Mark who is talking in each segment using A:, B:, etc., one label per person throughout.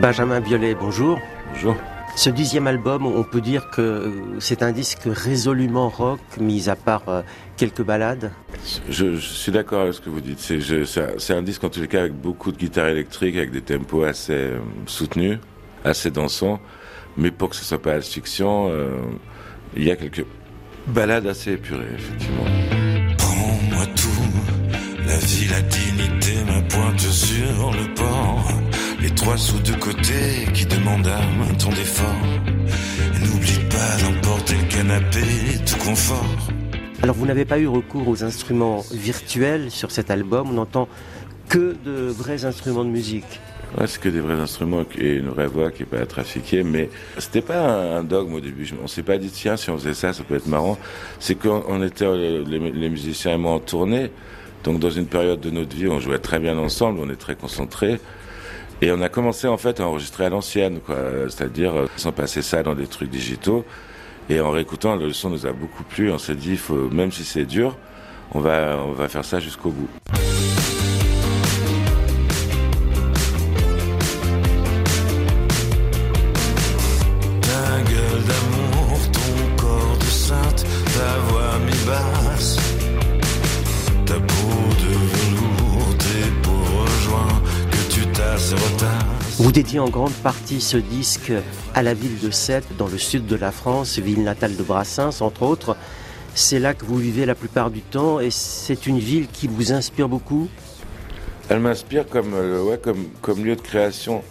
A: Benjamin Biolay, bonjour.
B: Bonjour.
A: Ce dixième album, on peut dire que c'est un disque résolument rock, mis à part euh, quelques ballades.
B: Je, suis d'accord avec ce que vous dites. C'est un, disque en tous les cas avec beaucoup de guitare électrique, avec des tempos assez euh, soutenus, assez dansants. Mais pour que ce soit pas asphyxiant, euh, il y a quelques ballades assez épurées, effectivement.
C: Prends-moi tout, la vie, la dignité, trois sous de côté qui demandent un ton d'effort. N'oublie pas d'emporter le canapé, tout confort.
A: Alors vous n'avez pas eu recours aux instruments virtuels sur cet album, on n'entend que de vrais instruments de musique.
B: Ouais, c'est que des vrais instruments et une vraie voix qui n'est pas trafiquée, mais c'était pas un, dogme au début. On s'est pas dit tiens si on faisait ça, ça peut être marrant. C'est qu'on était les, les, musiciens et moi en tournée, donc dans une période de notre vie, on jouait très bien ensemble, on est très concentrés. Et on a commencé en fait à enregistrer à l'ancienne, quoi. C'est-à-dire euh, sans passer ça dans des trucs digitaux. Et en réécoutant, le son nous a beaucoup plu. On s'est dit, faut, même si c'est dur, on va, on va faire ça jusqu'au bout.
A: Vous dédiez en grande partie ce disque à la ville de Sète, dans le sud de la France, ville natale de Brassens, entre autres. C'est là que vous vivez la plupart du temps et c'est une ville qui vous inspire beaucoup?
B: Elle m'inspire comme, euh, ouais, comme, lieu de création.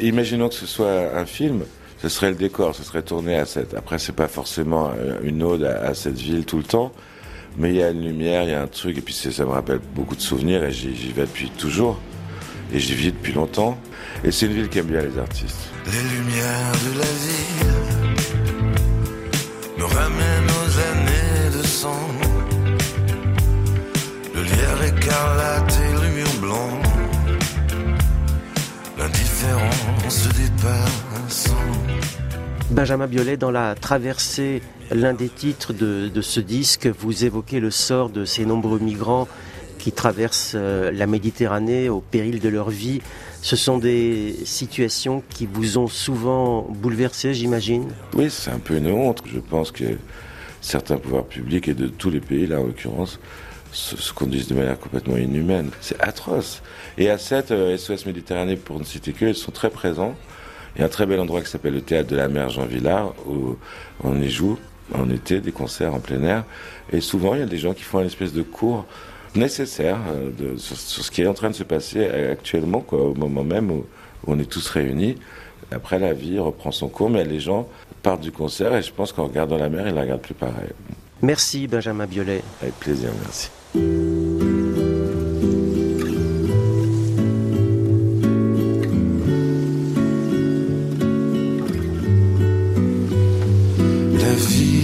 B: Imaginons que ce soit un film, ce serait le décor, ce serait tourné à Sète. Après, c'est pas forcément euh, une ode à, cette ville tout le temps, mais il y a une lumière, il y a un truc, et puis ça me rappelle beaucoup de souvenirs et j'y vais depuis toujours et j'y vis depuis longtemps. Et c'est une ville qui aime bien les artistes.
C: Les lumières de la ville me ramènent aux années de sang. Le lierre écarlate et le mur blanc. L'indifférence des passants.
A: Benjamin Biolay, dans la traversée, l'un des titres de, de ce disque, vous évoquez le sort de ces nombreux migrants qui traversent euh, la Méditerranée au péril de leur vie. Ce sont des situations qui vous ont souvent bouleversé, j'imagine?
B: Oui, c'est un peu une honte. Je pense que certains pouvoirs publics et de tous les pays, là en l'occurrence, se, conduisent de manière complètement inhumaine. C'est atroce. Et à cette SOS euh, Méditerranée, pour ne citer que, ils sont très présents. Il y a un très bel endroit qui s'appelle le Théâtre de la Mer Jean Villard, où on y joue en été, des concerts en plein air. Et souvent, il y a des gens qui font une espèce de cours nécessaire euh, de, sur, ce qui est en train de se passer actuellement, quoi, au moment même où, on est tous réunis. Après, la vie reprend son cours, mais les gens partent du concert et je pense qu'en regardant la mer, ils la regardent plus pareil.
A: Merci Benjamin Biolay.
B: Avec plaisir, merci.
C: la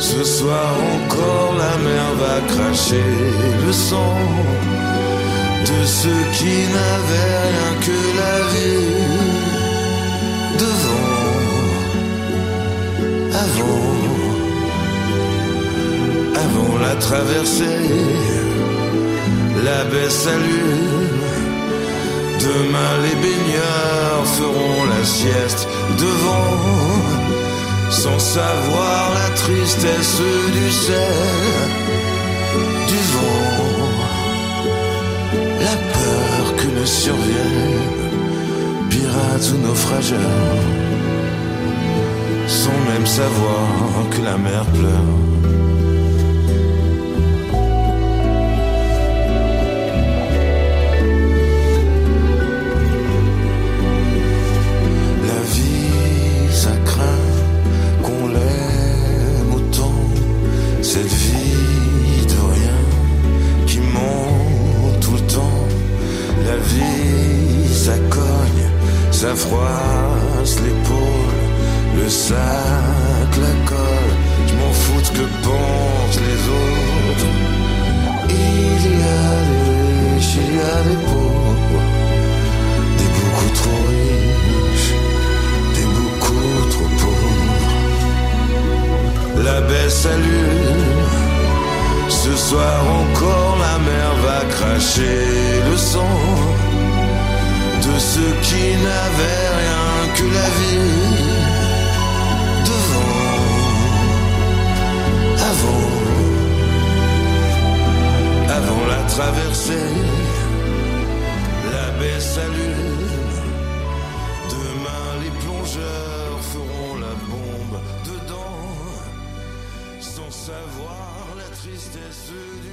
C: Ce soir encore la mer va cracher le sang de ceux qui n'avaient rien que la vie devant, avant, avant la traversée, la baie salue. Demain les baigneurs feront la sieste devant sans savoir la tristesse du ciel, du vent, la peur que ne surviennent pirates ou naufrageurs, sans même savoir que la mer pleure. ça froisse l'épaule, le sac, la colle, je m'en fous de que pensent les autres. Il y a des riches, il y a des pauvres, des beaucoup trop riches, des beaucoup trop pauvres. La baisse allure. Ce soir encore la mer va cracher le sang ceux qui n'avaient rien que la vie devant, avant, avant la traversée, la baie s'allume. Demain les plongeurs feront la bombe dedans, sans savoir la tristesse du